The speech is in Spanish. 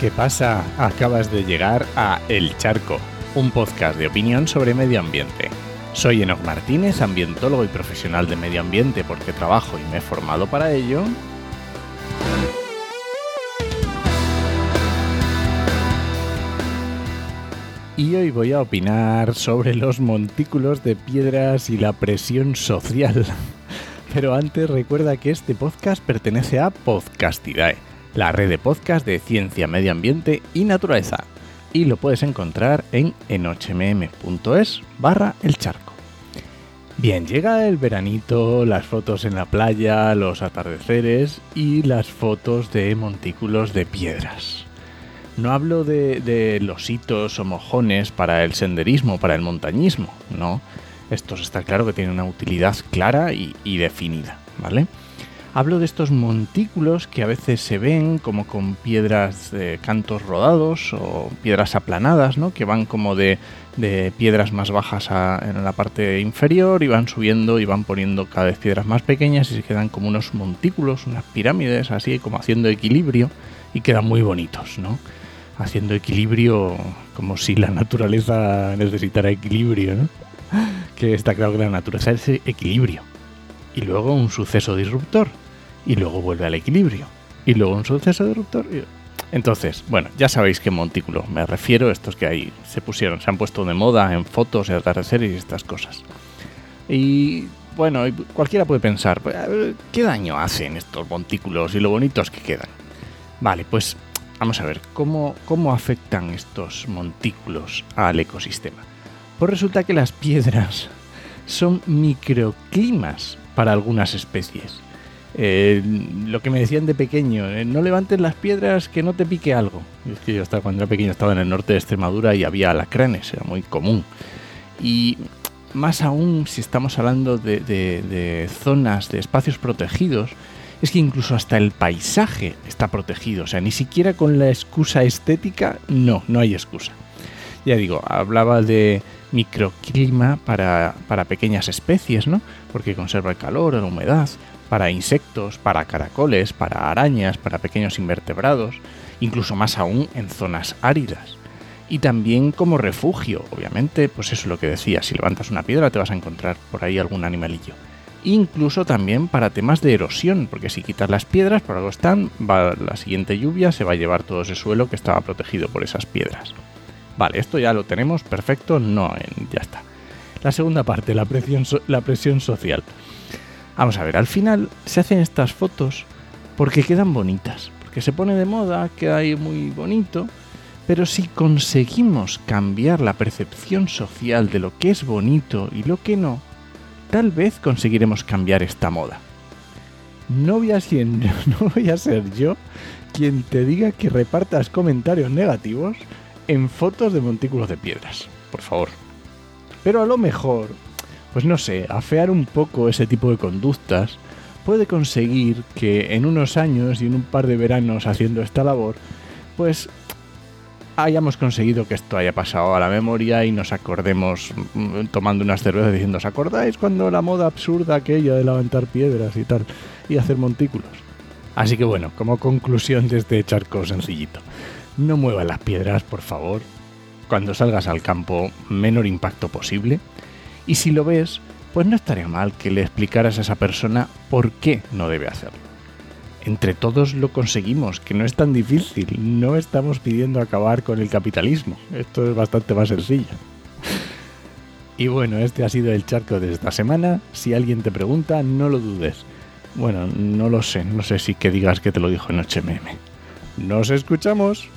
¿Qué pasa? Acabas de llegar a El Charco, un podcast de opinión sobre medio ambiente. Soy Enoch Martínez, ambientólogo y profesional de medio ambiente porque trabajo y me he formado para ello. Y hoy voy a opinar sobre los montículos de piedras y la presión social. Pero antes recuerda que este podcast pertenece a Podcastidae, la red de podcast de ciencia, medio ambiente y naturaleza. Y lo puedes encontrar en enochmm.es barra el charco. Bien, llega el veranito, las fotos en la playa, los atardeceres y las fotos de montículos de piedras. No hablo de, de lositos o mojones para el senderismo, para el montañismo, no. Estos está claro que tienen una utilidad clara y, y definida, ¿vale? Hablo de estos montículos que a veces se ven como con piedras de cantos rodados o piedras aplanadas, ¿no? Que van como de, de piedras más bajas a- en la parte inferior y van subiendo y van poniendo cada vez piedras más pequeñas y se quedan como unos montículos, unas pirámides, así como haciendo equilibrio y quedan muy bonitos, ¿no? Haciendo equilibrio como si la naturaleza necesitara equilibrio, ¿no? Que está claro que la naturaleza es equilibrio y luego un suceso disruptor y luego vuelve al equilibrio y luego un suceso disruptor. y- Entonces, bueno, ya sabéis qué montículo me refiero, estos que ahí se pusieron, se han puesto de moda en fotos y atardeceres y estas cosas. Y bueno, cualquiera puede pensar, pues, ¿qué daño hacen estos montículos y lo bonitos que quedan? Vale, pues vamos a ver, ¿cómo, cómo afectan estos montículos al ecosistema? Pues resulta que las piedras son microclimas para algunas especies. Eh, lo que me decían de pequeño, eh, no levantes las piedras que no te pique algo. Es que yo estaba, cuando era pequeño estaba en el norte de Extremadura y había alacranes, era muy común. Y más aún si estamos hablando de, de- de zonas, de espacios protegidos, es que incluso hasta el paisaje está protegido. O sea, ni siquiera con la excusa estética, no, no hay excusa. Ya digo, hablaba de microclima para, para pequeñas especies, ¿no? Porque conserva el calor, la humedad, para insectos, para caracoles, para arañas, para pequeños invertebrados, incluso más aún en zonas áridas. Y también como refugio, obviamente, pues eso es lo que decía, si levantas una piedra te vas a encontrar por ahí algún animalillo. Incluso también para temas de erosión, porque si quitas las piedras, por algo están, va la siguiente lluvia se va a llevar todo ese suelo que estaba protegido por esas piedras. Vale, esto ya lo tenemos perfecto, no, en- ya está. La segunda parte, la presión, la presión social. Vamos a ver, al final se hacen estas fotos porque quedan bonitas, porque se pone de moda, queda ahí muy bonito, pero si conseguimos cambiar la percepción social de lo que es bonito y lo que no, tal vez conseguiremos cambiar esta moda. No voy a ser, no voy a ser yo quien te diga que repartas comentarios negativos en fotos de montículos de piedras, por favor. Pero a lo mejor, pues no sé, afear un poco ese tipo de conductas puede conseguir que en unos años y en un par de veranos haciendo esta labor, pues hayamos conseguido que esto haya pasado a la memoria y nos acordemos mm, tomando unas cervezas diciendo, ¿os acordáis cuando la moda absurda aquella de levantar piedras y tal y hacer montículos? Así que bueno, como conclusión de este charco sencillito, no muevas las piedras, por favor. Cuando salgas al campo, menor impacto posible. Y si lo ves, pues no estaría mal que le explicaras a esa persona por qué no debe hacerlo. Entre todos lo conseguimos, que no es tan difícil. No estamos pidiendo acabar con el capitalismo. Esto es bastante más sencillo. Y bueno, este ha sido el charco de esta semana. Si alguien te pregunta, no lo dudes. Bueno, no lo sé. No sé si que digas que te lo dijo en HMM. Nos escuchamos.